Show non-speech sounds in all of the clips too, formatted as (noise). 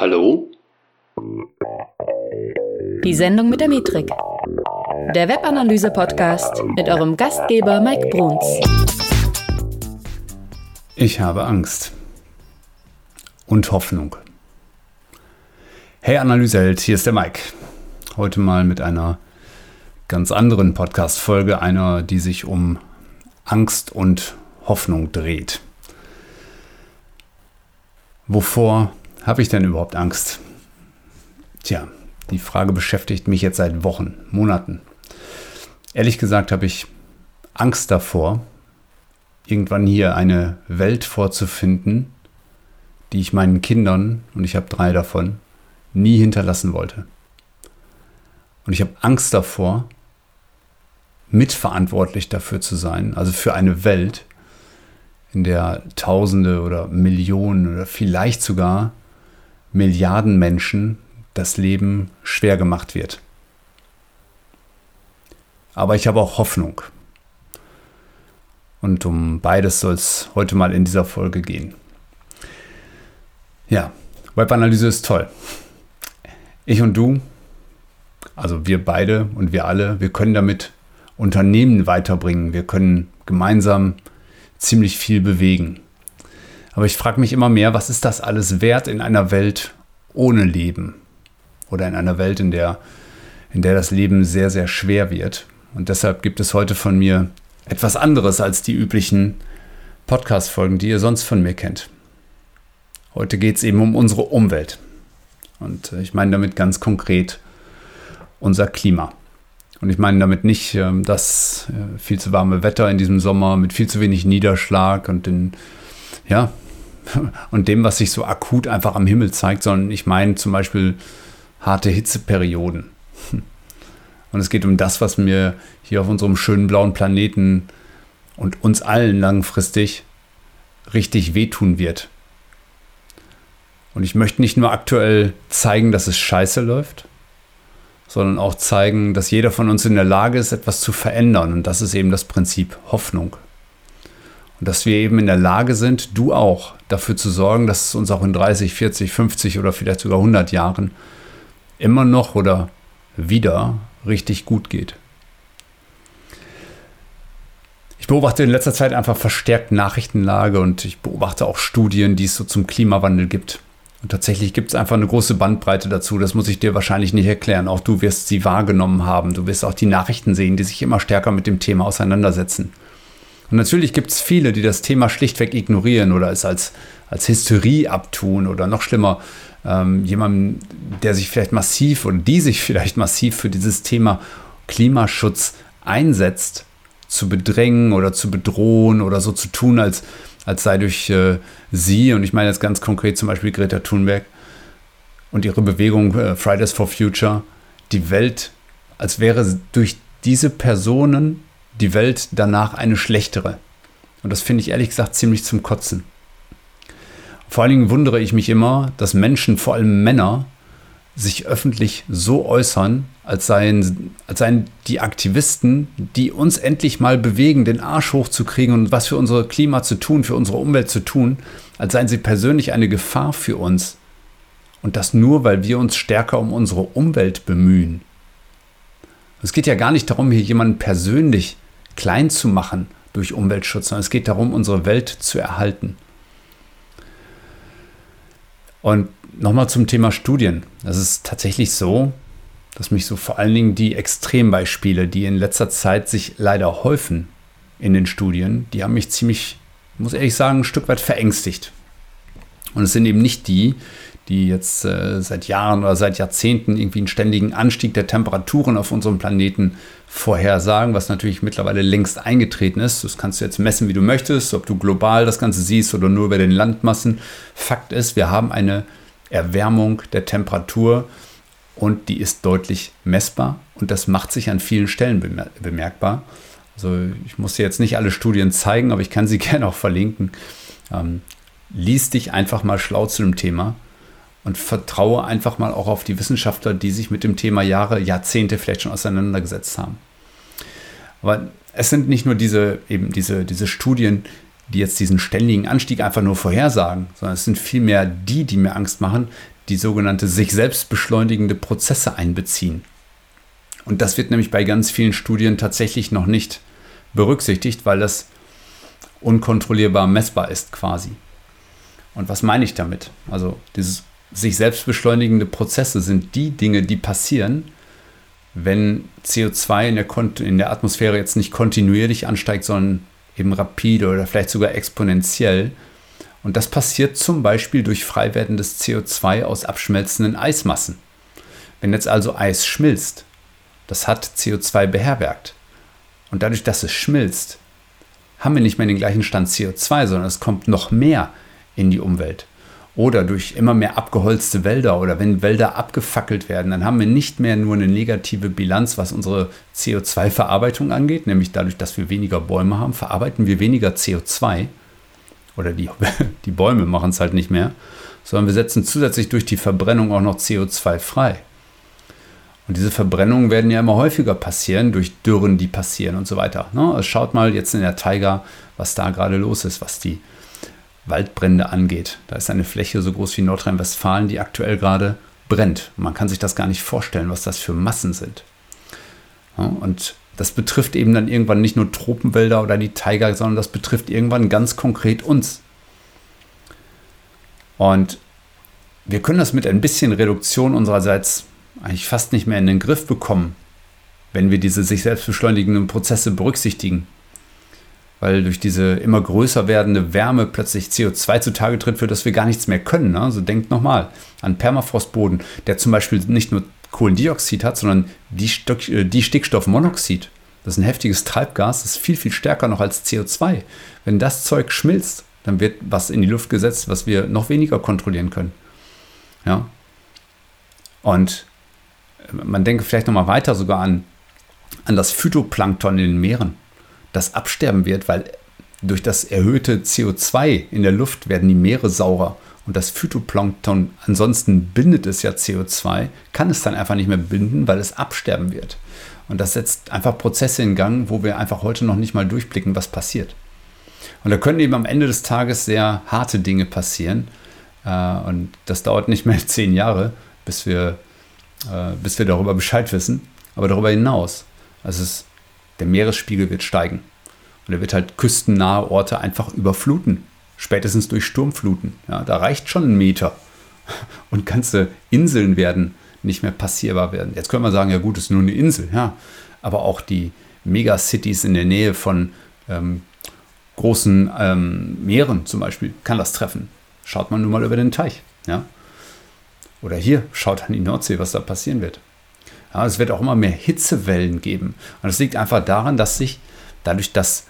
Hallo? Die Sendung mit der Metrik. Der Webanalyse-Podcast mit eurem Gastgeber Mike Bruns. Ich habe Angst. Und Hoffnung. Hey Analyseheld, hier ist der Mike. Heute mal mit einer ganz anderen Podcast-Folge, einer, die sich um Angst und Hoffnung dreht. Wovor habe ich denn überhaupt Angst? Tja, die Frage beschäftigt mich jetzt seit Wochen, Monaten. Ehrlich gesagt habe ich Angst davor, irgendwann hier eine Welt vorzufinden, die ich meinen Kindern, und ich habe drei davon, nie hinterlassen wollte. Und ich habe Angst davor, mitverantwortlich dafür zu sein, also für eine Welt, in der Tausende oder Millionen oder vielleicht sogar Milliarden Menschen das Leben schwer gemacht wird. Aber ich habe auch Hoffnung. Und um beides soll es heute mal in dieser Folge gehen. Ja, Webanalyse ist toll. Ich und du, also wir beide und wir alle, wir können damit Unternehmen weiterbringen. Wir können gemeinsam ziemlich viel bewegen. Aber ich frage mich immer mehr, was ist das alles wert in einer Welt ohne Leben? Oder in einer Welt, in der, in der das Leben sehr, sehr schwer wird. Und deshalb gibt es heute von mir etwas anderes als die üblichen Podcast-Folgen, die ihr sonst von mir kennt. Heute geht es eben um unsere Umwelt. Und ich meine damit ganz konkret unser Klima. Und ich meine damit nicht ähm, das äh, viel zu warme Wetter in diesem Sommer mit viel zu wenig Niederschlag und den, ja, (laughs) und dem, was sich so akut einfach am Himmel zeigt, sondern ich meine zum Beispiel harte Hitzeperioden. (laughs) Und es geht um das, was mir hier auf unserem schönen blauen Planeten und uns allen langfristig richtig wehtun wird. Und ich möchte nicht nur aktuell zeigen, dass es scheiße läuft, sondern auch zeigen, dass jeder von uns in der Lage ist, etwas zu verändern. Und das ist eben das Prinzip Hoffnung. Und dass wir eben in der Lage sind, du auch, dafür zu sorgen, dass es uns auch in 30, 40, 50 oder vielleicht sogar 100 Jahren immer noch oder wieder richtig gut geht. Ich beobachte in letzter Zeit einfach verstärkt Nachrichtenlage und ich beobachte auch Studien, die es so zum Klimawandel gibt. Und tatsächlich gibt es einfach eine große Bandbreite dazu. Das muss ich dir wahrscheinlich nicht erklären. Auch du wirst sie wahrgenommen haben. Du wirst auch die Nachrichten sehen, die sich immer stärker mit dem Thema auseinandersetzen. Und natürlich gibt es viele, die das Thema schlichtweg ignorieren oder es als, als Hysterie abtun oder noch schlimmer, ähm, jemandem, der sich vielleicht massiv oder die sich (laughs) vielleicht massiv für dieses Thema Klimaschutz einsetzt, zu bedrängen oder zu bedrohen oder so zu tun, als als sei durch äh, sie, und ich meine jetzt ganz konkret zum Beispiel Greta Thunberg und ihre Bewegung äh, Fridays for Future, die Welt, als wäre durch diese Personen die Welt danach eine schlechtere. Und das finde ich ehrlich gesagt ziemlich zum Kotzen. Vor allen Dingen wundere ich mich immer, dass Menschen, vor allem Männer, sich öffentlich so äußern, als seien, als seien die Aktivisten, die uns endlich mal bewegen, den Arsch hochzukriegen und was für unser Klima zu tun, für unsere Umwelt zu tun, als seien sie persönlich eine Gefahr für uns. Und das nur, weil wir uns stärker um unsere Umwelt bemühen. Es geht ja gar nicht darum, hier jemanden persönlich klein zu machen durch Umweltschutz, sondern es geht darum, unsere Welt zu erhalten. Und nochmal zum Thema Studien. Es ist tatsächlich so, dass mich so vor allen Dingen die Extrembeispiele, die in letzter Zeit sich leider häufen in den Studien, die haben mich ziemlich, muss ehrlich sagen, ein Stück weit verängstigt. Und es sind eben nicht die, die jetzt äh, seit Jahren oder seit Jahrzehnten irgendwie einen ständigen Anstieg der Temperaturen auf unserem Planeten vorhersagen, was natürlich mittlerweile längst eingetreten ist. Das kannst du jetzt messen, wie du möchtest, ob du global das Ganze siehst oder nur über den Landmassen. Fakt ist, wir haben eine Erwärmung der Temperatur und die ist deutlich messbar und das macht sich an vielen Stellen bemerkbar. Also ich muss dir jetzt nicht alle Studien zeigen, aber ich kann sie (laughs) gerne auch verlinken. Ähm, lies dich einfach mal schlau zu dem Thema und vertraue einfach mal auch auf die Wissenschaftler, die sich mit dem Thema Jahre, Jahrzehnte vielleicht schon auseinandergesetzt haben. Aber es sind nicht nur diese, eben diese, diese Studien, die jetzt diesen ständigen Anstieg einfach nur vorhersagen, sondern es sind vielmehr die, die mir Angst machen, die sogenannte sich selbst beschleunigende Prozesse einbeziehen. Und das wird nämlich bei ganz vielen Studien tatsächlich noch nicht berücksichtigt, weil das unkontrollierbar messbar ist quasi. Und was meine ich damit? Also dieses sich selbst beschleunigende Prozesse sind die Dinge, die passieren, wenn CO2 in der, in der Atmosphäre jetzt nicht kontinuierlich ansteigt, sondern eben rapide oder vielleicht sogar exponentiell. Und das passiert zum Beispiel durch freiwerdendes CO2 aus abschmelzenden Eismassen. Wenn jetzt also Eis schmilzt, das hat CO2 beherbergt. Und dadurch, dass es schmilzt, haben wir nicht mehr den gleichen Stand CO2, sondern es kommt noch mehr in die Umwelt. Oder durch immer mehr abgeholzte Wälder oder wenn Wälder abgefackelt werden, dann haben wir nicht mehr nur eine negative Bilanz, was unsere CO2-Verarbeitung angeht, nämlich dadurch, dass wir weniger Bäume haben, verarbeiten wir weniger CO2 oder die, (laughs) die Bäume machen es halt nicht mehr, sondern wir setzen zusätzlich durch die Verbrennung auch noch CO2 frei. Und diese Verbrennungen werden ja immer häufiger passieren, durch Dürren, die passieren und so weiter. Ne? Also schaut mal jetzt in der Taiga, was da gerade los ist, was die Waldbrände angeht. Da ist eine Fläche so groß wie Nordrhein-Westfalen, die aktuell gerade brennt. Man kann sich das gar nicht vorstellen, was das für Massen sind. Ja, und das betrifft eben dann irgendwann nicht nur Tropenwälder oder die Taiga, sondern das betrifft irgendwann ganz konkret uns. Und wir können das mit ein bisschen Reduktion unsererseits eigentlich fast nicht mehr in den Griff bekommen, wenn wir diese sich selbst beschleunigenden Prozesse berücksichtigen weil durch diese immer größer werdende Wärme plötzlich CO2 zutage tritt, für das wir gar nichts mehr können. Ne? Also denkt nochmal an Permafrostboden, der zum Beispiel nicht nur Kohlendioxid hat, sondern äh, die Stickstoffmonoxid. Das ist ein heftiges Treibgas, das ist viel, viel stärker noch als CO2. Wenn das Zeug schmilzt, dann wird was in die Luft gesetzt, was wir noch weniger kontrollieren können. Ja. Und äh, man denke vielleicht nochmal weiter sogar an, an das Phytoplankton in den Meeren das absterben wird, weil durch das erhöhte CO2 in der Luft werden die Meere saurer und das Phytoplankton, ansonsten bindet es ja CO2, kann es dann einfach nicht mehr binden, weil es absterben wird. Und das setzt einfach Prozesse in Gang, wo wir einfach heute noch nicht mal durchblicken, was passiert. Und da können eben am Ende des Tages sehr harte Dinge passieren. Äh, und das dauert nicht mehr (laughs) zehn Jahre, bis wir, äh, bis wir darüber Bescheid wissen. Aber darüber hinaus, also es der Meeresspiegel wird steigen. Und er wird halt küstennahe Orte einfach überfluten. Spätestens durch Sturmfluten. Ja, da reicht schon ein Meter. (laughs) Und ganze Inseln werden nicht mehr passierbar werden. Jetzt können wir sagen, ja gut, es ist nur eine Insel. Ja. Aber auch die Megacities in der Nähe von ähm, großen ähm, Meeren zum Beispiel kann das treffen. Schaut man nur mal über den Teich. Ja. Oder hier, schaut an die Nordsee, was da passieren wird. Ja, es wird auch immer mehr Hitzewellen geben. Und das liegt einfach daran, dass sich dadurch, dass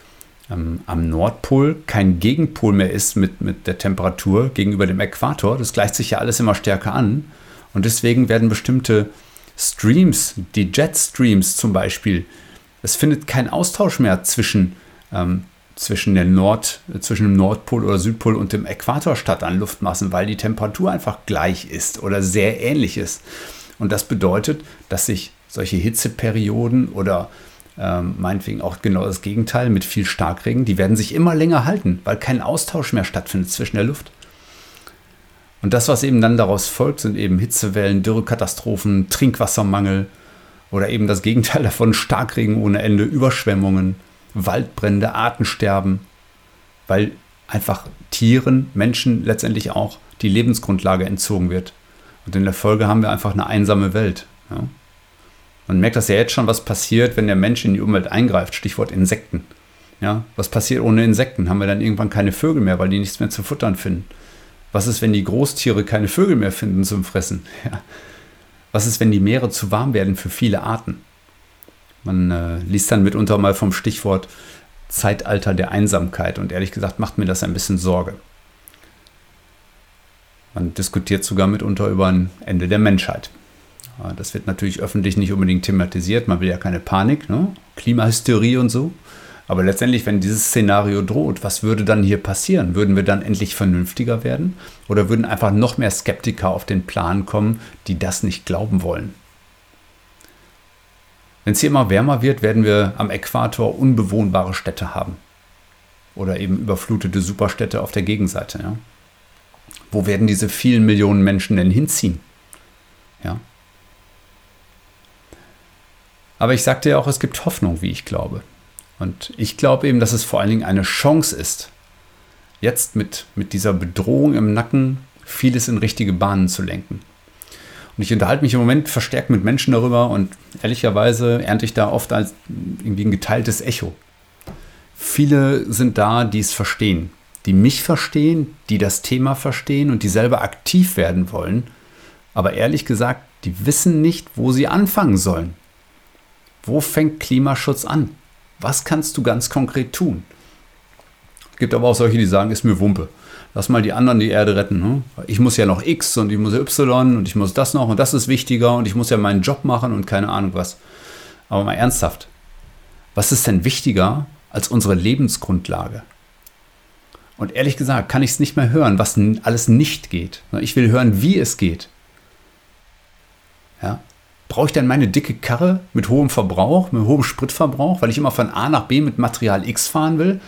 ähm, am Nordpol kein Gegenpol mehr ist mit, mit der Temperatur gegenüber dem Äquator, das gleicht sich ja alles immer stärker an. Und deswegen werden bestimmte Streams, die Jetstreams zum Beispiel, es findet kein Austausch mehr zwischen, ähm, zwischen, der Nord, zwischen dem Nordpol oder Südpol und dem Äquator statt an Luftmassen, weil die Temperatur einfach gleich ist oder sehr ähnlich ist. Und das bedeutet, dass sich solche Hitzeperioden oder ähm, meinetwegen auch genau das Gegenteil mit viel Starkregen, die werden sich immer länger halten, weil kein Austausch mehr stattfindet zwischen der Luft. Und das, was eben dann daraus folgt, sind eben Hitzewellen, Dürrekatastrophen, Trinkwassermangel oder eben das Gegenteil davon, Starkregen ohne Ende, Überschwemmungen, Waldbrände, Artensterben, weil einfach Tieren, Menschen letztendlich auch die Lebensgrundlage entzogen wird. Und in der Folge haben wir einfach eine einsame Welt. Ja? Man merkt das ja jetzt schon, was passiert, wenn der Mensch in die Umwelt eingreift. Stichwort Insekten. Ja? Was passiert ohne Insekten? Haben wir dann irgendwann keine Vögel mehr, weil die nichts mehr zu futtern finden? Was ist, wenn die Großtiere keine Vögel mehr finden zum Fressen? (laughs) Ja. Was ist, wenn die Meere zu warm werden für viele Arten? Man äh, liest dann mitunter mal vom Stichwort Zeitalter der Einsamkeit und ehrlich gesagt macht mir das ein bisschen Sorge. Man diskutiert sogar mitunter über ein Ende der Menschheit. Das wird natürlich öffentlich nicht unbedingt thematisiert. Man will ja keine Panik, ne? Klimahysterie und so. Aber letztendlich, wenn dieses Szenario droht, was würde dann hier passieren? Würden wir dann endlich vernünftiger werden? Oder würden einfach noch mehr Skeptiker auf den Plan kommen, die das nicht glauben wollen? Wenn es hier immer wärmer wird, werden wir am Äquator unbewohnbare Städte haben. Oder eben überflutete Superstädte auf der Gegenseite. Ja? Wo werden diese vielen Millionen Menschen denn hinziehen? Ja. Aber ich sagte ja auch, es gibt Hoffnung, wie ich glaube. Und ich glaube eben, dass es vor allen Dingen eine Chance ist, jetzt mit, mit dieser Bedrohung im Nacken vieles in richtige Bahnen zu lenken. Und ich unterhalte mich im Moment verstärkt mit Menschen darüber und ehrlicherweise ernte ich da oft als irgendwie ein geteiltes Echo. Viele sind da, die es verstehen, die mich verstehen, die das Thema verstehen und die selber aktiv werden wollen. Aber ehrlich gesagt, die wissen nicht, wo sie anfangen sollen. Wo fängt Klimaschutz an? Was kannst du ganz konkret tun? Es gibt aber auch solche, die sagen, ist mir Wumpe. Lass mal die anderen die Erde retten. Ne? Ich muss ja noch X und ich muss Y und ich muss das noch und das ist wichtiger und ich muss ja meinen Job machen und keine Ahnung was. Aber mal ernsthaft, was ist denn wichtiger als unsere Lebensgrundlage? Und ehrlich gesagt kann ich es nicht mehr hören, was alles nicht geht. Ich will hören, wie es geht. Ja? Brauche ich denn meine dicke Karre mit hohem Verbrauch, mit hohem Spritverbrauch, weil ich immer von A nach B mit Material X fahren will?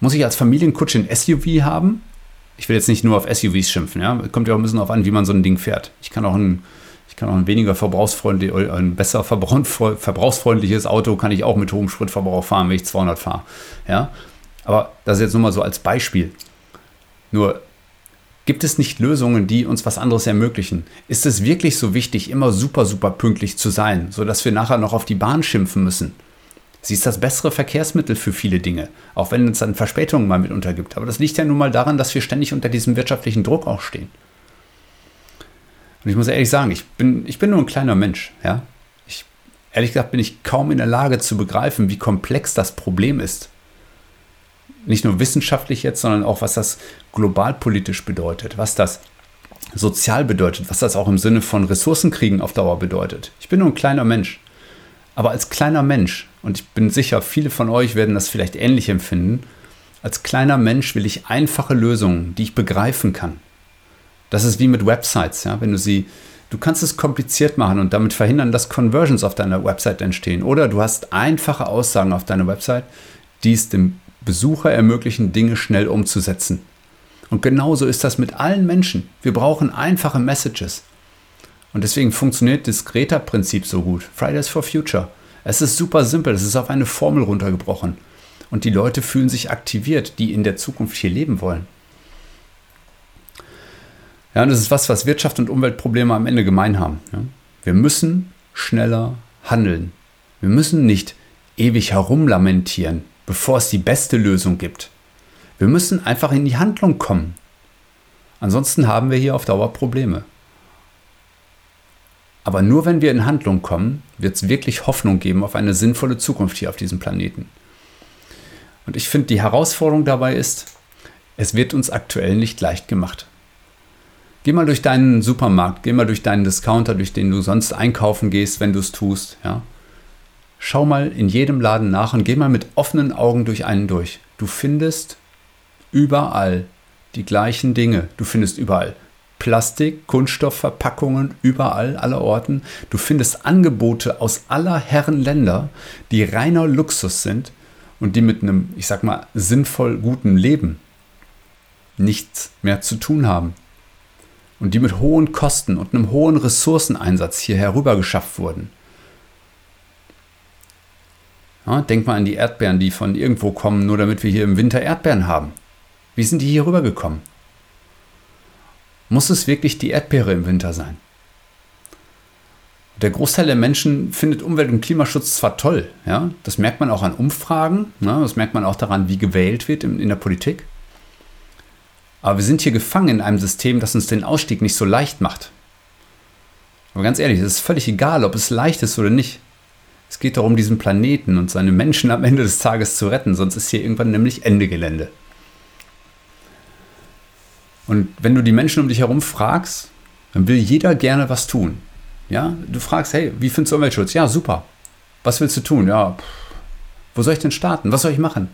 Muss ich als Familienkutsche ein SUV haben? Ich will jetzt nicht nur auf SUVs schimpfen, ja. Kommt ja auch ein bisschen darauf an, wie man so ein Ding fährt. Ich kann auch ein, ich kann auch ein weniger verbrauchsfreundliches, ein besser verbrauchsfreundliches Auto kann ich auch mit hohem Spritverbrauch fahren, wenn ich 200 fahre. Ja. Aber das ist jetzt nur mal so als Beispiel. Nur gibt es nicht Lösungen, die uns was anderes ermöglichen? Ist es wirklich so wichtig, immer super, super pünktlich zu sein, sodass wir nachher noch auf die Bahn schimpfen müssen? Sie ist das bessere Verkehrsmittel für viele Dinge, auch wenn es dann Verspätungen mal mitunter gibt. Aber das liegt ja nun mal daran, dass wir ständig unter diesem wirtschaftlichen Druck auch stehen. Und ich muss ehrlich sagen, ich bin, ich bin nur ein kleiner Mensch. Ja? Ich, ehrlich gesagt bin ich kaum in der Lage zu begreifen, wie komplex das Problem ist. Nicht nur wissenschaftlich jetzt, sondern auch, was das globalpolitisch bedeutet, was das sozial bedeutet, was das auch im Sinne von Ressourcenkriegen auf Dauer bedeutet. Ich bin nur ein kleiner Mensch. Aber als kleiner Mensch, und ich bin sicher, viele von euch werden das vielleicht ähnlich empfinden, als kleiner Mensch will ich einfache Lösungen, die ich begreifen kann. Das ist wie mit Websites, ja, wenn du sie, du kannst es kompliziert machen und damit verhindern, dass Conversions auf deiner Website entstehen. Oder du hast einfache Aussagen auf deiner Website, die es dem Besucher ermöglichen, Dinge schnell umzusetzen. Und genauso ist das mit allen Menschen. Wir brauchen einfache Messages. Und deswegen funktioniert das Greta-Prinzip so gut. Fridays for Future. Es ist super simpel, es ist auf eine Formel runtergebrochen. Und die Leute fühlen sich aktiviert, die in der Zukunft hier leben wollen. Ja, und das ist was, was Wirtschaft und Umweltprobleme am Ende gemein haben. Wir müssen schneller handeln. Wir müssen nicht ewig herumlamentieren, bevor es die beste Lösung gibt. Wir müssen einfach in die Handlung kommen. Ansonsten haben wir hier auf Dauer Probleme. Aber nur wenn wir in Handlung kommen, wird es wirklich Hoffnung geben auf eine sinnvolle Zukunft hier auf diesem Planeten. Und ich finde, die Herausforderung dabei ist, es wird uns aktuell nicht leicht gemacht. Geh mal durch deinen Supermarkt, geh mal durch deinen Discounter, durch den du sonst einkaufen gehst, wenn du es tust. Ja? Schau mal in jedem Laden nach und geh mal mit offenen Augen durch einen durch. Du findest überall die gleichen Dinge. Du findest überall Plastik, Kunststoffverpackungen überall, aller Orten. Du findest Angebote aus aller Herren Länder, die reiner Luxus sind und die mit einem, ich sag mal, sinnvoll guten Leben nichts mehr zu tun haben. Und die mit hohen Kosten und einem hohen Ressourceneinsatz hier herüber geschafft wurden. Ja, denk mal an die Erdbeeren, die von irgendwo kommen, nur damit wir hier im Winter Erdbeeren haben. Wie sind die hier rübergekommen? Muss es wirklich die Erdbeere im Winter sein? Der Großteil der Menschen findet Umwelt- und Klimaschutz zwar toll, ja, das merkt man auch an Umfragen, ne, das merkt man auch daran, wie gewählt wird in, in der Politik. Aber wir sind hier gefangen in einem System, das uns den Ausstieg nicht so leicht macht. Aber ganz ehrlich, es ist völlig egal, ob es leicht ist oder nicht. Es geht darum, diesen Planeten und seine Menschen am Ende des Tages zu retten, sonst ist hier irgendwann nämlich Ende Gelände. Und wenn du die Menschen um dich herum fragst, dann will jeder gerne was tun. Ja, du fragst, hey, wie findest du Umweltschutz? Ja, super. Was willst du tun? Ja, pff, wo soll ich denn starten? Was soll ich machen?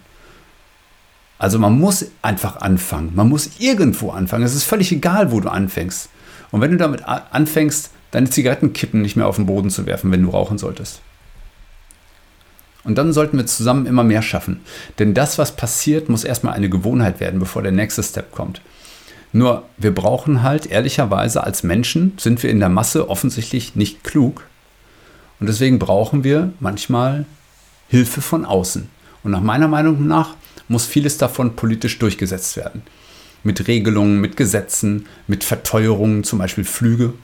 Also man muss einfach anfangen. Man muss irgendwo anfangen. Es ist völlig egal, wo du anfängst. Und wenn du damit anfängst, deine Zigarettenkippen nicht mehr auf den Boden zu werfen, wenn du rauchen solltest. Und dann sollten wir zusammen immer mehr schaffen. Denn das, was passiert, muss erstmal eine Gewohnheit werden, bevor der nächste Step kommt. Nur wir brauchen halt ehrlicherweise als Menschen, sind wir in der Masse offensichtlich nicht klug. Und deswegen brauchen wir manchmal Hilfe von außen. Und nach meiner Meinung nach muss vieles davon politisch durchgesetzt werden. Mit Regelungen, mit Gesetzen, mit Verteuerungen, zum Beispiel Flüge.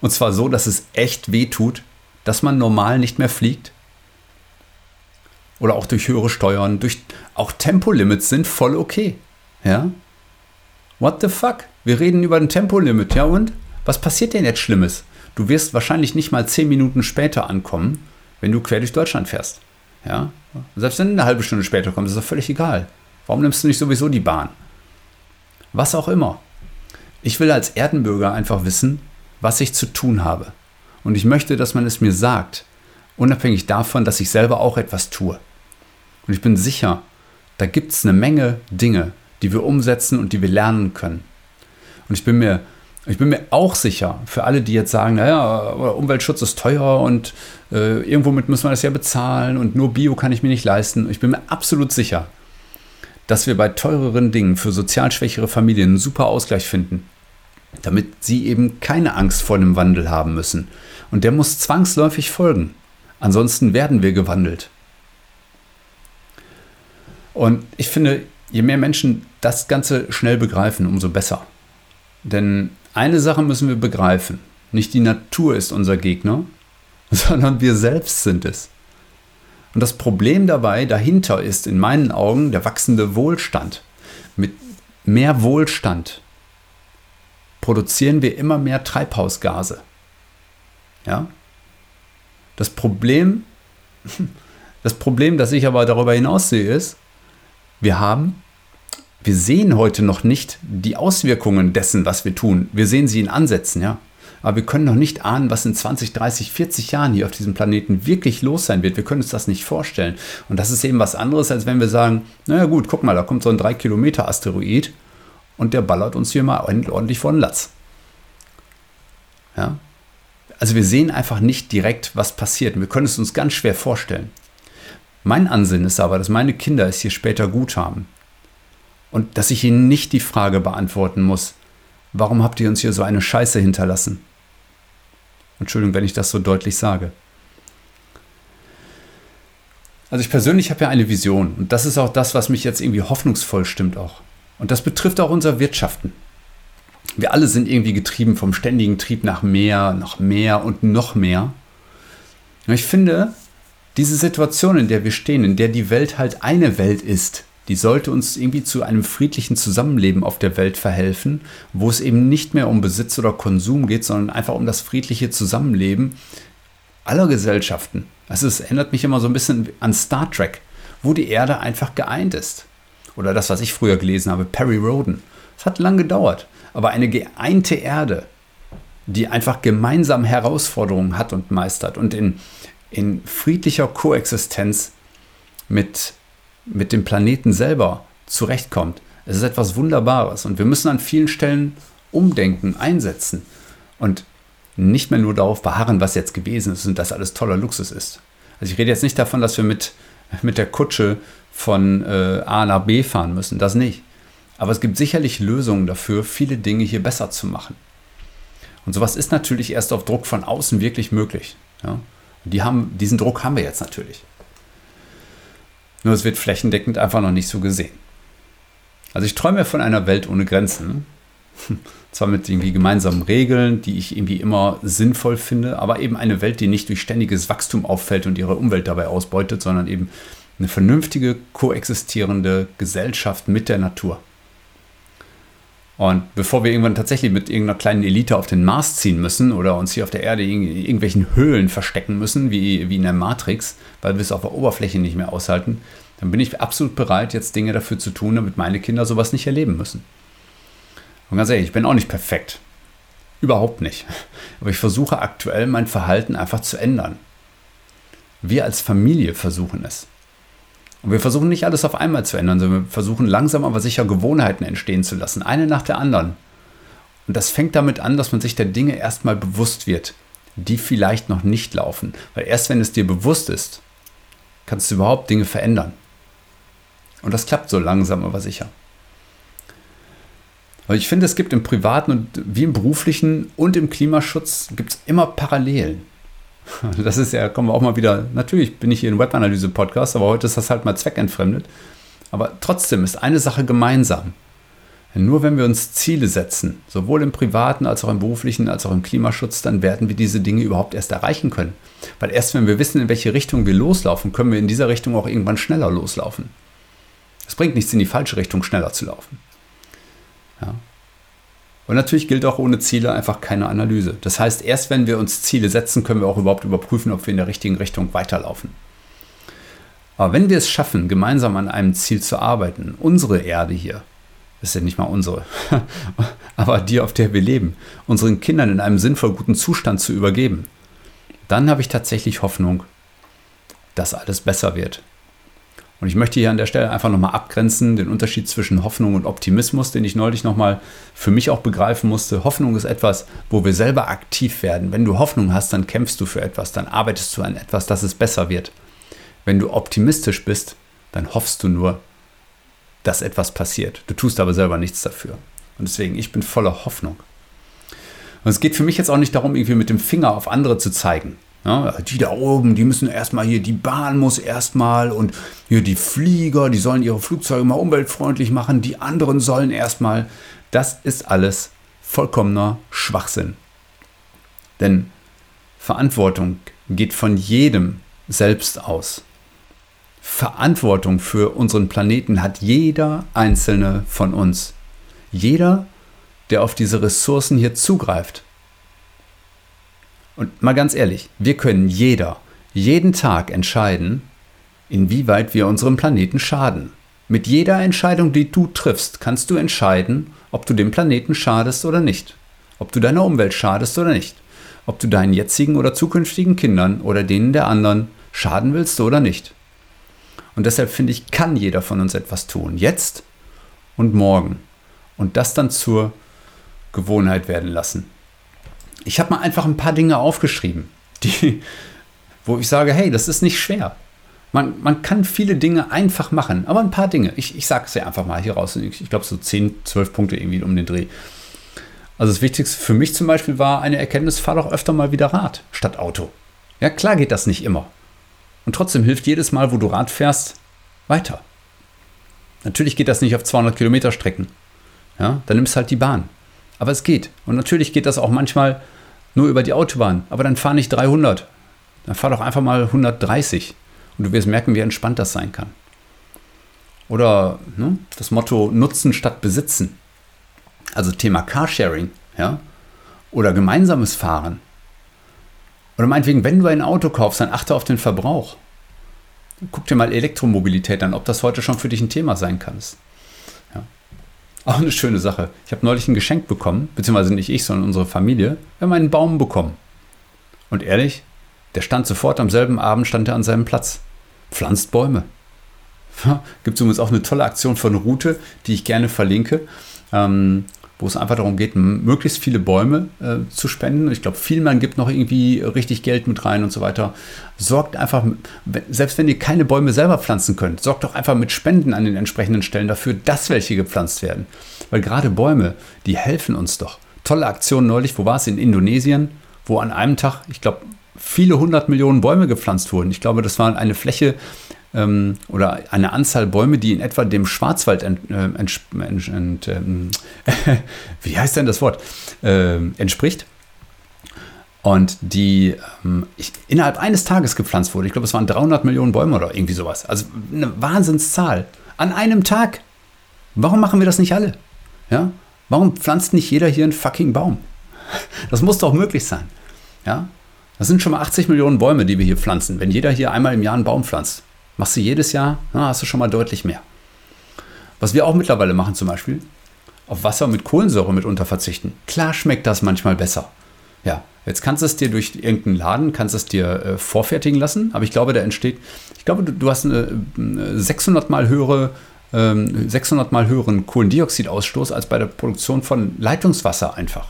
Und zwar so, dass es echt weh tut, dass man normal nicht mehr fliegt. Oder auch durch höhere Steuern, durch auch Tempolimits sind voll okay. Ja? What the fuck? Wir reden über ein Tempolimit, ja und? Was passiert denn jetzt Schlimmes? Du wirst wahrscheinlich nicht mal zehn Minuten später ankommen, wenn du quer durch Deutschland fährst. Ja? Selbst wenn du eine halbe Stunde später kommst, ist das völlig egal. Warum nimmst du nicht sowieso die Bahn? Was auch immer. Ich will als Erdenbürger einfach wissen, was ich zu tun habe. Und ich möchte, dass man es mir sagt, unabhängig davon, dass ich selber auch etwas tue. Und ich bin sicher, da gibt es eine Menge Dinge, die wir umsetzen und die wir lernen können. Und ich bin mir, ich bin mir auch sicher, für alle, die jetzt sagen, naja, Umweltschutz ist teuer und äh, irgendwo mit müssen wir das ja bezahlen und nur Bio kann ich mir nicht leisten. Ich bin mir absolut sicher, dass wir bei teureren Dingen für sozial schwächere Familien einen super Ausgleich finden, damit sie eben keine Angst vor dem Wandel haben müssen. Und der muss zwangsläufig folgen. Ansonsten werden wir gewandelt. Und ich finde, je mehr Menschen das Ganze schnell begreifen, umso besser. Denn eine Sache müssen wir begreifen. Nicht die Natur ist unser Gegner, (laughs) sondern wir selbst sind es. Und das Problem dabei dahinter ist in meinen Augen der wachsende Wohlstand. Mit mehr Wohlstand produzieren wir immer mehr Treibhausgase. Ja? Das Problem, (laughs) das Problem, das ich aber darüber hinaus sehe, ist, wir haben, wir sehen heute noch nicht die Auswirkungen dessen, was wir tun. Wir sehen sie in Ansätzen, ja. Aber wir können noch nicht ahnen, was in 20, 30, 40 Jahren hier auf diesem Planeten wirklich los sein wird. Wir können uns das nicht vorstellen. Und das ist eben was anderes, als wenn wir sagen, naja gut, guck mal, da kommt so ein 3 Kilometer Asteroid und der ballert uns hier mal ordentlich vor den Latz. Ja? Also wir sehen einfach nicht direkt, was passiert. Wir können es uns ganz schwer vorstellen. Mein Ansinnen ist aber, dass meine Kinder es hier später gut haben. Und dass ich ihnen nicht die Frage beantworten muss, warum habt ihr uns hier so eine Scheiße hinterlassen? Entschuldigung, wenn ich das so deutlich sage. Also ich persönlich habe ja eine Vision und das ist auch das, was mich jetzt irgendwie hoffnungsvoll stimmt auch. Und das betrifft auch unser Wirtschaften. Wir alle sind irgendwie getrieben vom ständigen Trieb nach mehr, noch mehr und noch mehr. Und ich finde, diese Situation, in der wir stehen, in der die Welt halt eine Welt ist, die sollte uns irgendwie zu einem friedlichen Zusammenleben auf der Welt verhelfen, wo es eben nicht mehr um Besitz oder Konsum geht, sondern einfach um das friedliche Zusammenleben aller Gesellschaften. Also es erinnert mich immer so ein bisschen an Star Trek, wo die Erde einfach geeint ist. Oder das, was ich früher gelesen habe, Perry Roden. Es hat lang gedauert, aber eine geeinte Erde, die einfach gemeinsam Herausforderungen hat und meistert und in in friedlicher Koexistenz mit, mit dem Planeten selber zurechtkommt. Es ist etwas Wunderbares und wir müssen an vielen Stellen umdenken, einsetzen und nicht mehr nur darauf beharren, was jetzt gewesen ist und dass alles toller Luxus ist. Also ich rede jetzt nicht davon, dass wir mit, mit der Kutsche von äh, A nach B fahren müssen, das nicht. Aber es gibt sicherlich Lösungen dafür, viele Dinge hier besser zu machen. Und sowas ist natürlich erst auf Druck von außen wirklich möglich. Ja? Die haben, diesen Druck haben wir jetzt natürlich. Nur es wird flächendeckend einfach noch nicht so gesehen. Also ich träume von einer Welt ohne Grenzen. (laughs) Zwar mit irgendwie gemeinsamen Regeln, die ich irgendwie immer sinnvoll finde, aber eben eine Welt, die nicht durch ständiges Wachstum auffällt und ihre Umwelt dabei ausbeutet, sondern eben eine vernünftige, koexistierende Gesellschaft mit der Natur. Und bevor wir irgendwann tatsächlich mit irgendeiner kleinen Elite auf den Mars ziehen müssen oder uns hier auf der Erde in irgendwelchen Höhlen verstecken müssen, wie, wie in der Matrix, weil wir es auf der Oberfläche nicht mehr aushalten, dann bin ich absolut bereit, jetzt Dinge dafür zu tun, damit meine Kinder sowas nicht erleben müssen. Und ganz ehrlich, ich bin auch nicht perfekt. Überhaupt nicht. Aber ich versuche aktuell mein Verhalten einfach zu ändern. Wir als Familie versuchen es. Und wir versuchen nicht alles auf einmal zu ändern, sondern wir versuchen langsam aber sicher Gewohnheiten entstehen zu lassen, eine nach der anderen. Und das fängt damit an, dass man sich der Dinge erstmal bewusst wird, die vielleicht noch nicht laufen. Weil erst wenn es dir bewusst ist, kannst du überhaupt Dinge verändern. Und das klappt so langsam aber sicher. Aber ich finde, es gibt im privaten und wie im beruflichen und im Klimaschutz gibt es immer Parallelen. (laughs) Das ist ja, kommen wir auch mal wieder, natürlich bin ich hier ein Webanalyse-Podcast, aber heute ist das halt mal zweckentfremdet. Aber trotzdem ist eine Sache gemeinsam. Nur wenn wir uns Ziele setzen, sowohl im privaten als auch im beruflichen als auch im Klimaschutz, dann werden wir diese Dinge überhaupt erst erreichen können. Weil erst wenn wir wissen, in welche Richtung wir loslaufen, können wir in dieser Richtung auch irgendwann schneller loslaufen. Es bringt nichts, in die falsche Richtung schneller zu laufen. Und natürlich gilt auch ohne Ziele einfach keine Analyse. Das heißt, erst wenn wir uns Ziele setzen, können wir auch überhaupt überprüfen, ob wir in der richtigen Richtung weiterlaufen. Aber wenn wir es schaffen, gemeinsam an einem Ziel zu arbeiten, unsere Erde hier, ist ja nicht mal unsere, (laughs) aber die, auf der wir leben, unseren Kindern in einem sinnvoll guten Zustand zu übergeben, dann habe ich tatsächlich Hoffnung, dass alles besser wird. Und ich möchte hier an der Stelle einfach nochmal abgrenzen, den Unterschied zwischen Hoffnung und Optimismus, den ich neulich nochmal für mich auch begreifen musste. Hoffnung ist etwas, wo wir selber aktiv werden. Wenn du Hoffnung hast, dann kämpfst du für etwas, dann arbeitest du an etwas, dass es besser wird. Wenn du optimistisch bist, dann hoffst du nur, dass etwas passiert. Du tust aber selber nichts dafür. Und deswegen, ich bin voller Hoffnung. Und es geht für mich jetzt auch nicht darum, irgendwie mit dem Finger auf andere zu zeigen. Ja, die da oben, die müssen erstmal hier, die Bahn muss erstmal und hier die Flieger, die sollen ihre Flugzeuge mal umweltfreundlich machen, die anderen sollen erstmal. Das ist alles vollkommener Schwachsinn. Denn Verantwortung geht von jedem selbst aus. Verantwortung für unseren Planeten hat jeder einzelne von uns. Jeder, der auf diese Ressourcen hier zugreift. Und mal ganz ehrlich, wir können jeder, jeden Tag entscheiden, inwieweit wir unserem Planeten schaden. Mit jeder Entscheidung, die du triffst, kannst du entscheiden, ob du dem Planeten schadest oder nicht. Ob du deiner Umwelt schadest oder nicht. Ob du deinen jetzigen oder zukünftigen Kindern oder denen der anderen schaden willst oder nicht. Und deshalb finde ich, kann jeder von uns etwas tun. Jetzt und morgen. Und das dann zur Gewohnheit werden lassen. Ich habe mal einfach ein paar Dinge aufgeschrieben, die, wo ich sage, hey, das ist nicht schwer. Man, man kann viele Dinge einfach machen, aber ein paar Dinge. Ich, ich sage es ja einfach mal hier raus. Ich, glaube, so 10, 12 Punkte irgendwie um den Dreh. Also das Wichtigste für mich zum Beispiel war eine Erkenntnis, fahr doch öfter mal wieder Rad statt Auto. Ja, klar geht das nicht immer. Und trotzdem hilft jedes Mal, wo du Rad fährst, weiter. Natürlich geht das nicht auf 200 Kilometer Strecken. Ja, dann nimmst halt die Bahn. Aber es geht. Und natürlich geht das auch manchmal nur über die Autobahn. Aber dann fahr nicht 300. Dann fahr doch einfach mal 130. Und du wirst merken, wie entspannt das sein kann. Oder ne, das Motto Nutzen statt Besitzen. Also Thema Carsharing. Ja? Oder gemeinsames Fahren. Oder meinetwegen, wenn du ein Auto kaufst, dann achte auf den Verbrauch. Guck dir mal Elektromobilität an, ob das heute schon für dich ein Thema sein kann. Auch eine schöne Sache. Ich habe neulich ein Geschenk bekommen, beziehungsweise nicht ich, sondern unsere Familie. Wir haben einen Baum bekommen. Und ehrlich, der stand sofort am selben Abend, stand er an seinem Platz. Pflanzt Bäume. (laughs) Gibt es übrigens auch eine tolle Aktion von Rute, die ich gerne verlinke. Ähm, wo es einfach darum geht, möglichst viele Bäume äh, zu spenden. Ich glaube, Vielmann gibt noch irgendwie richtig Geld mit rein und so weiter. Sorgt einfach, selbst wenn ihr keine Bäume selber pflanzen könnt, sorgt doch einfach mit Spenden an den entsprechenden Stellen dafür, dass welche gepflanzt werden. Weil gerade Bäume, die helfen uns doch. Tolle Aktion neulich, wo war es? In Indonesien, wo an einem Tag, ich glaube, viele hundert Millionen Bäume gepflanzt wurden. Ich glaube, das war eine Fläche, ähm, oder eine Anzahl Bäume, die in etwa dem Schwarzwald ent, äh, ent, ent, ähm, (laughs) wie heißt denn das Wort äh, entspricht. Und die ähm, ich, innerhalb eines Tages gepflanzt wurde. Ich glaube, es waren 300 Millionen Bäume oder irgendwie sowas. Also eine Wahnsinnszahl. An einem Tag. Warum machen wir das nicht alle? Ja? Warum pflanzt nicht jeder hier einen fucking Baum? (laughs) Das muss doch möglich sein. Ja? Das sind schon mal 80 Millionen Bäume, die wir hier pflanzen, wenn jeder hier einmal im Jahr einen Baum pflanzt. Machst du jedes Jahr, na, hast du schon mal deutlich mehr. Was wir auch mittlerweile machen zum Beispiel, auf Wasser mit Kohlensäure mitunter verzichten. Klar schmeckt das manchmal besser. Ja, jetzt kannst du es dir durch irgendeinen Laden, kannst es dir äh, vorfertigen lassen, aber ich glaube, da entsteht, ich glaube, du, du hast eine, eine 600 mal höhere 600 ähm, mal höheren Kohlendioxidausstoß als bei der Produktion von Leitungswasser einfach.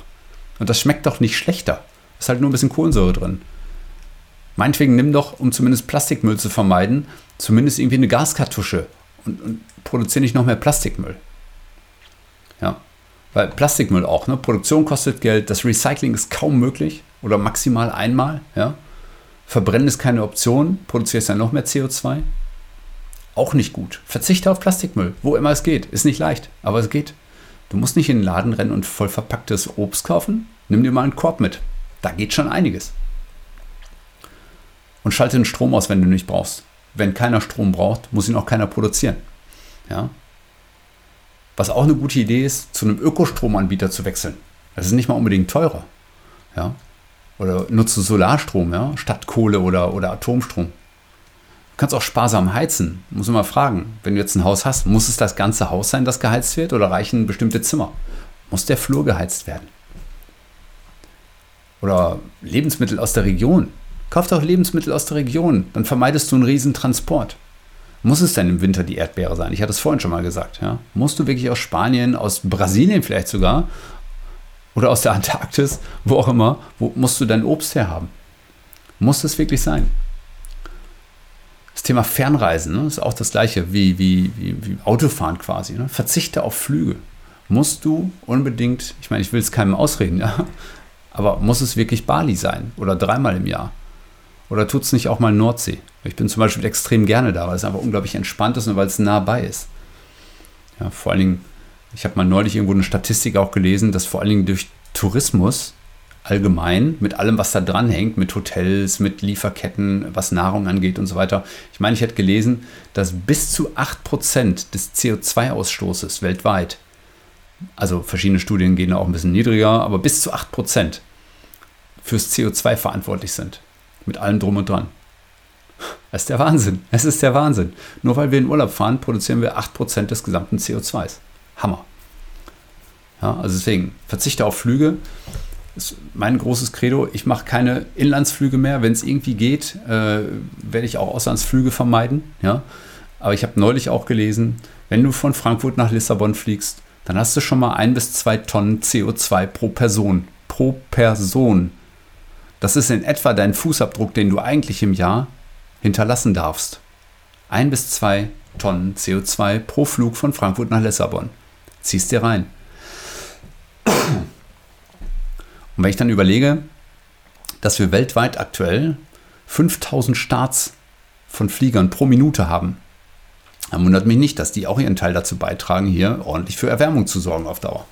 Und das schmeckt doch nicht schlechter. Ist halt nur ein bisschen Kohlensäure drin. Meinetwegen nimm doch, um zumindest Plastikmüll zu vermeiden, zumindest irgendwie eine Gaskartusche und, und produziere nicht noch mehr Plastikmüll. Ja. Weil Plastikmüll auch, ne? Produktion kostet Geld, das Recycling ist kaum möglich oder maximal einmal, ja. Verbrennen ist keine Option, produzierst dann noch mehr CO2. Auch nicht gut. Verzichte auf Plastikmüll, wo immer es geht. Ist nicht leicht, aber es geht. Du musst nicht in den Laden rennen und voll verpacktes Obst kaufen. Nimm dir mal einen Korb mit. Da geht schon einiges. Und schalte den Strom aus, wenn du nicht brauchst. Wenn keiner Strom braucht, muss ihn auch keiner produzieren. Ja? Was auch eine gute Idee ist, zu einem Ökostromanbieter zu wechseln. Das ist nicht mal unbedingt teurer. Ja? Oder nutze Solarstrom, ja? statt Kohle oder, oder Atomstrom. Du kannst auch sparsam heizen. Muss immer fragen, wenn du jetzt ein Haus hast, muss es das ganze Haus sein, das geheizt wird oder reichen bestimmte Zimmer? Muss der Flur geheizt werden? Oder Lebensmittel aus der Region. Kauf doch Lebensmittel aus der Region, dann vermeidest du einen riesen Transport. Muss es denn im Winter die Erdbeere sein? Ich hatte es vorhin schon mal gesagt. Ja? Musst du wirklich aus Spanien, aus Brasilien vielleicht sogar oder aus der Antarktis, wo auch immer, wo musst du dein Obst herhaben? Muss es wirklich sein? Das Thema Fernreisen ne, ist auch das gleiche wie, wie, wie, wie Autofahren quasi. Ne? Verzichte auf Flüge. Musst du unbedingt, ich meine, ich will es keinem ausreden, ja, aber muss es wirklich Bali sein oder dreimal im Jahr? Oder tut es nicht auch mal Nordsee? Ich bin zum Beispiel extrem gerne da, weil es einfach unglaublich entspannt ist und weil es nah bei ist. Ja, vor allen Dingen, ich habe mal neulich irgendwo eine Statistik auch gelesen, dass vor allen Dingen durch Tourismus allgemein, mit allem, was da dran hängt, mit Hotels, mit Lieferketten, was Nahrung angeht und so weiter. Ich meine, ich hätte gelesen, dass bis zu 8% des CO2-Ausstoßes weltweit, also verschiedene Studien gehen auch ein bisschen niedriger, aber bis zu 8% fürs CO2 verantwortlich sind. Mit allem drum und dran. Das ist der Wahnsinn. Es ist der Wahnsinn. Nur weil wir in Urlaub fahren, produzieren wir 8% des gesamten CO2s. Hammer. Ja, also deswegen, verzichte auf Flüge. Das ist mein großes Credo. Ich mache keine Inlandsflüge mehr. Wenn es irgendwie geht, äh, werde ich auch Auslandsflüge vermeiden. Ja? Aber ich habe neulich auch gelesen, wenn du von Frankfurt nach Lissabon fliegst, dann hast du schon mal ein bis zwei Tonnen CO2 pro Person. Pro Person. Das ist in etwa dein Fußabdruck, den du eigentlich im Jahr hinterlassen darfst. Ein bis zwei Tonnen CO2 pro Flug von Frankfurt nach Lissabon. Ziehst dir rein. Und wenn ich dann überlege, dass wir weltweit aktuell 5000 Starts von Fliegern pro Minute haben, dann wundert mich nicht, dass die auch ihren Teil dazu beitragen, hier ordentlich für Erwärmung zu sorgen auf Dauer.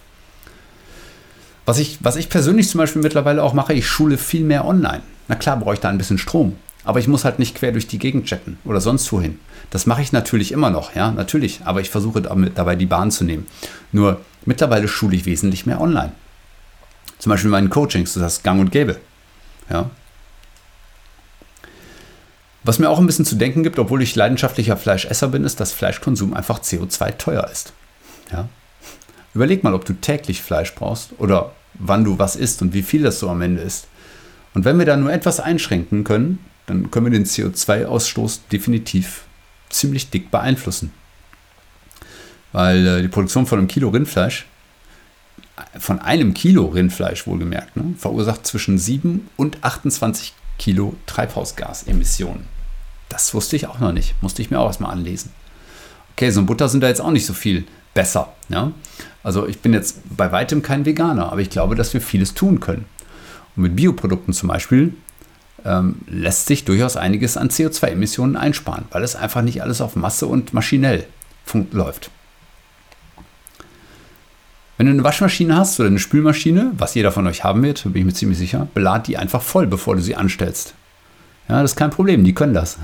Was ich, was ich persönlich zum Beispiel mittlerweile auch mache, ich schule viel mehr online. Na klar brauche ich da ein bisschen Strom, aber ich muss halt nicht quer durch die Gegend chatten oder sonst wohin. Das mache ich natürlich immer noch, ja, natürlich, aber ich versuche dabei die Bahn zu nehmen. Nur mittlerweile schule ich wesentlich mehr online. Zum Beispiel in meinen Coachings, das ist gang und gäbe. Ja. Was mir auch ein bisschen zu denken gibt, obwohl ich leidenschaftlicher Fleischesser bin, ist, dass Fleischkonsum einfach CO2 teuer ist. Ja. Überleg mal, ob du täglich Fleisch brauchst oder wann du was isst und wie viel das so am Ende ist. Und wenn wir da nur etwas einschränken können, dann können wir den CO2-Ausstoß definitiv ziemlich dick beeinflussen. Weil äh, die Produktion von einem Kilo Rindfleisch von einem Kilo Rindfleisch wohlgemerkt, ne, verursacht zwischen 7 und 28 Kilo Treibhausgasemissionen. Das wusste ich auch noch nicht. Musste ich mir auch erstmal anlesen. Okay, so ein Butter sind da jetzt auch nicht so viel besser. Ja? Also ich bin jetzt bei weitem kein Veganer, aber ich glaube, dass wir vieles tun können. Und mit Bioprodukten zum Beispiel ähm, lässt sich durchaus einiges an CO2-Emissionen einsparen, weil es einfach nicht alles auf Masse und maschinell läuft. Wenn du eine Waschmaschine hast oder eine Spülmaschine, was jeder von euch haben wird, bin ich mir ziemlich sicher, belad die einfach voll, bevor du sie anstellst. Ja, das ist kein Problem, die können das.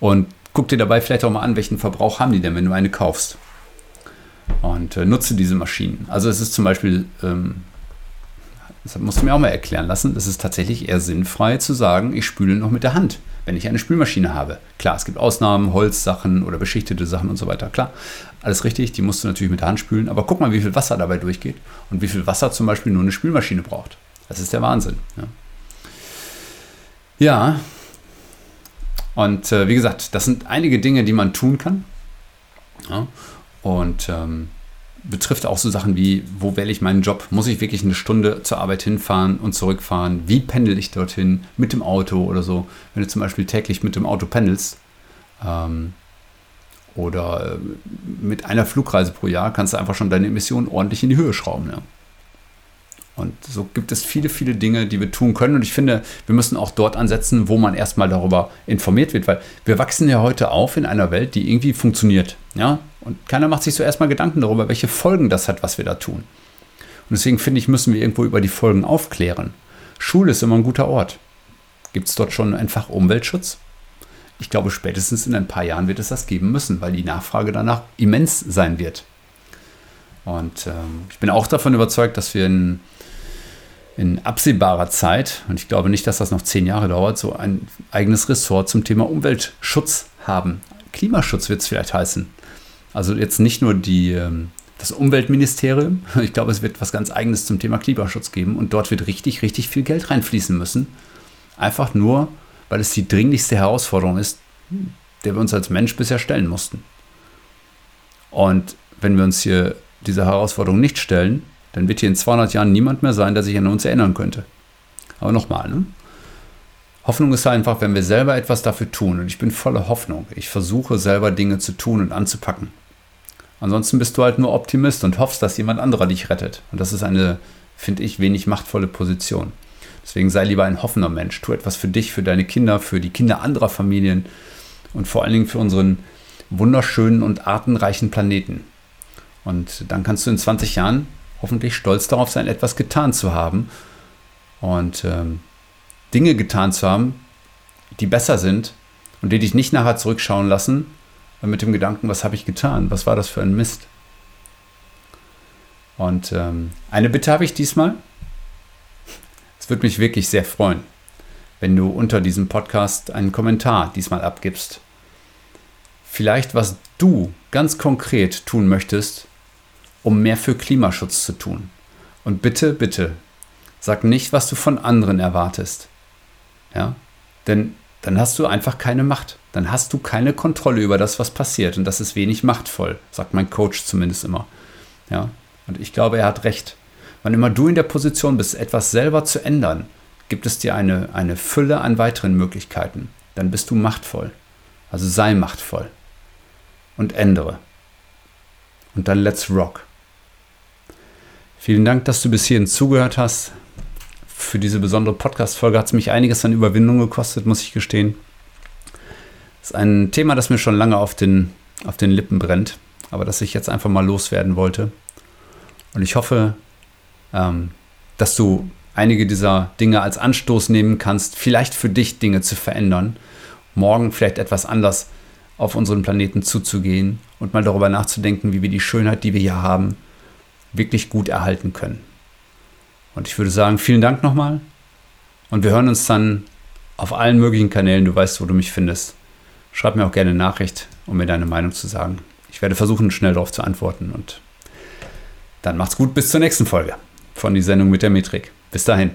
Und guck dir dabei vielleicht auch mal an, welchen Verbrauch haben die denn, wenn du eine kaufst. Und äh, nutze diese Maschinen. Also es ist zum Beispiel, ähm, das musst du mir auch mal erklären lassen, es ist tatsächlich eher sinnfrei zu sagen, ich spüle noch mit der Hand wenn ich eine Spülmaschine habe. Klar, es gibt Ausnahmen, Holzsachen oder beschichtete Sachen und so weiter. Klar, alles richtig, die musst du natürlich mit der Hand spülen. Aber guck mal, wie viel Wasser dabei durchgeht und wie viel Wasser zum Beispiel nur eine Spülmaschine braucht. Das ist der Wahnsinn. Ja, ja. und äh, wie gesagt, das sind einige Dinge, die man tun kann. Ja. Und ähm, betrifft auch so Sachen wie, wo wähle ich meinen Job? Muss ich wirklich eine Stunde zur Arbeit hinfahren und zurückfahren? Wie pendel ich dorthin? Mit dem Auto oder so? Wenn du zum Beispiel täglich mit dem Auto pendelst, ähm, Oder äh, mit einer Flugreise pro Jahr kannst du einfach schon deine Emissionen ordentlich in die Höhe schrauben. Ja. Und so gibt es viele, viele Dinge, die wir tun können. Und ich finde, wir müssen auch dort ansetzen, wo man erstmal darüber informiert wird, weil wir wachsen ja heute auf in einer Welt, die irgendwie funktioniert. Ja? Und keiner macht sich so erstmal Gedanken darüber, welche Folgen das hat, was wir da tun. Und deswegen finde ich, müssen wir irgendwo über die Folgen aufklären. Schule ist immer ein guter Ort. Gibt es dort schon einfach Umweltschutz? Ich glaube, spätestens in ein paar Jahren wird es das geben müssen, weil die Nachfrage danach immens sein wird. Und ähm, ich bin auch davon überzeugt, dass wir in in absehbarer Zeit, und ich glaube nicht, dass das noch zehn Jahre dauert, so ein eigenes Ressort zum Thema Umweltschutz haben. Klimaschutz wird es vielleicht heißen. Also jetzt nicht nur die, ähm, das Umweltministerium, (laughs) ich glaube, es wird was ganz eigenes zum Thema Klimaschutz geben und dort wird richtig, richtig viel Geld reinfließen müssen. Einfach nur, weil es die dringlichste Herausforderung ist, der wir uns als Mensch bisher stellen mussten. Und wenn wir uns hier dieser Herausforderung nicht stellen, dann wird hier in 200 Jahren niemand mehr sein, der sich an uns erinnern könnte. Aber nochmal, ne? Hoffnung ist einfach, wenn wir selber etwas dafür tun. Und ich bin voller Hoffnung. Ich versuche selber Dinge zu tun und anzupacken. Ansonsten bist du halt nur Optimist und hoffst, dass jemand anderer dich rettet. Und das ist eine, finde ich, wenig machtvolle Position. Deswegen sei lieber ein hoffender Mensch. Tu etwas für dich, für deine Kinder, für die Kinder anderer Familien und vor allen Dingen für unseren wunderschönen und artenreichen Planeten. Und dann kannst du in 20 Jahren hoffentlich stolz darauf sein, etwas getan zu haben und ähm, Dinge getan zu haben, die besser sind und die dich nicht nachher zurückschauen lassen mit dem Gedanken, was habe ich getan? Was war das für ein Mist? Und ähm, eine Bitte habe ich diesmal. Es würde mich wirklich sehr freuen, wenn du unter diesem Podcast einen Kommentar diesmal abgibst. Vielleicht, was du ganz konkret tun möchtest, um mehr für Klimaschutz zu tun. Und bitte, bitte, sag nicht, was du von anderen erwartest. Ja? Denn dann hast du einfach keine Macht. Dann hast du keine Kontrolle über das, was passiert. Und das ist wenig machtvoll, sagt mein Coach zumindest immer. Ja? Und ich glaube, er hat recht. Wann immer du in der Position bist, etwas selber zu ändern, gibt es dir eine, eine Fülle an weiteren Möglichkeiten. Dann bist du machtvoll. Also sei machtvoll. Und ändere. Und dann let's rock. Vielen Dank, dass du bis hierhin zugehört hast. Für diese besondere Podcast-Folge hat es mich einiges an Überwindung gekostet, muss ich gestehen. Das ist ein Thema, das mir schon lange auf den, auf den Lippen brennt, aber das ich jetzt einfach mal loswerden wollte. Und ich hoffe, ähm, dass du einige dieser Dinge als Anstoß nehmen kannst, vielleicht für dich Dinge zu verändern, morgen vielleicht etwas anders auf unseren Planeten zuzugehen und mal darüber nachzudenken, wie wir die Schönheit, die wir hier haben, wirklich gut erhalten können. Und ich würde sagen, vielen Dank nochmal. Und wir hören uns dann auf allen möglichen Kanälen. Du weißt, wo du mich findest. Schreib mir auch gerne eine Nachricht, um mir deine Meinung zu sagen. Ich werde versuchen, schnell darauf zu antworten. Und dann macht's gut bis zur nächsten Folge von die Sendung mit der Metrik. Bis dahin.